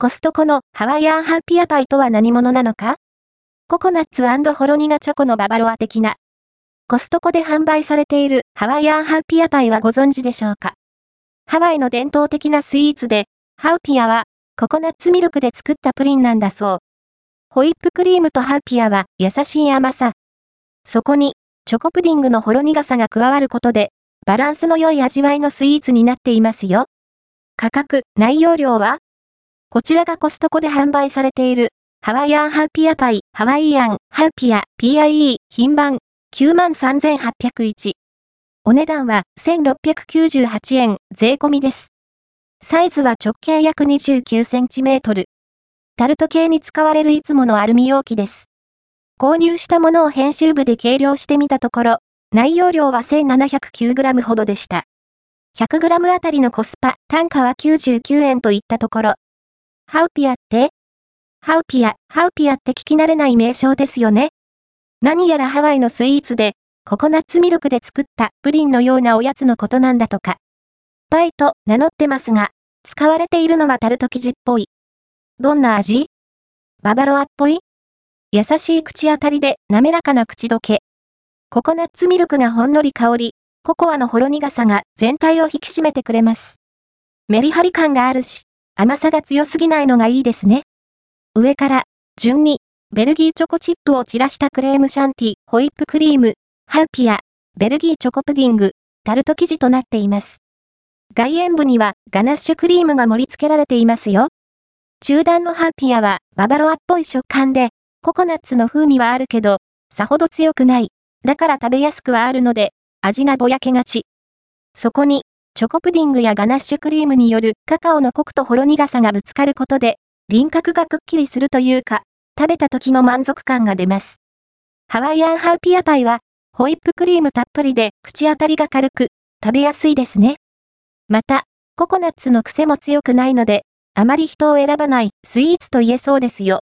コストコのハワイアンハッピアパイとは何者なのか？ココナッツほろ苦チョコのババロア的な。コストコで販売されているハワイアンハッピアパイはご存知でしょうか？ハワイの伝統的なスイーツで、ハウピアはココナッツミルクで作ったプリンなんだそう。ホイップクリームとハウピアは優しい甘さ。そこに、チョコプディングのほろ苦さが加わることで、バランスの良い味わいのスイーツになっていますよ。価格、内容量は？こちらがコストコで販売されている、ハワイアンハッピアパイ、ハワイアン、ハッピア、PIE、品番、93,801。お値段は1698円、税込みです。サイズは直径約29センチメートル。タルト系に使われるいつものアルミ容器です。購入したものを編集部で計量してみたところ、内容量は 1709g ほどでした。100g あたりのコスパ、単価は99円といったところ、ハウピアって？ハウピア、ハウピアって聞き慣れない名称ですよね。何やらハワイのスイーツで、ココナッツミルクで作ったプリンのようなおやつのことなんだとか。パイと名乗ってますが、使われているのはタルト生地っぽい。どんな味？ババロアっぽい？優しい口当たりで滑らかな口どけ。ココナッツミルクがほんのり香り、ココアのほろ苦さが全体を引き締めてくれます。メリハリ感があるし、甘さが強すぎないのがいいですね。上から、順に、ベルギーチョコチップを散らしたクレームシャンティ、ホイップクリーム、ハウピア、ベルギーチョコプディング、タルト生地となっています。外縁部にはガナッシュクリームが盛り付けられていますよ。中段のハウピアはババロアっぽい食感で、ココナッツの風味はあるけど、さほど強くない。だから食べやすくはあるので、味がぼやけがち。そこに、チョコプディングやガナッシュクリームによるカカオのコクとほろ苦さがぶつかることで、輪郭がくっきりするというか、食べた時の満足感が出ます。ハワイアンハウピアパイは、ホイップクリームたっぷりで口当たりが軽く、食べやすいですね。また、ココナッツの癖も強くないので、あまり人を選ばないスイーツと言えそうですよ。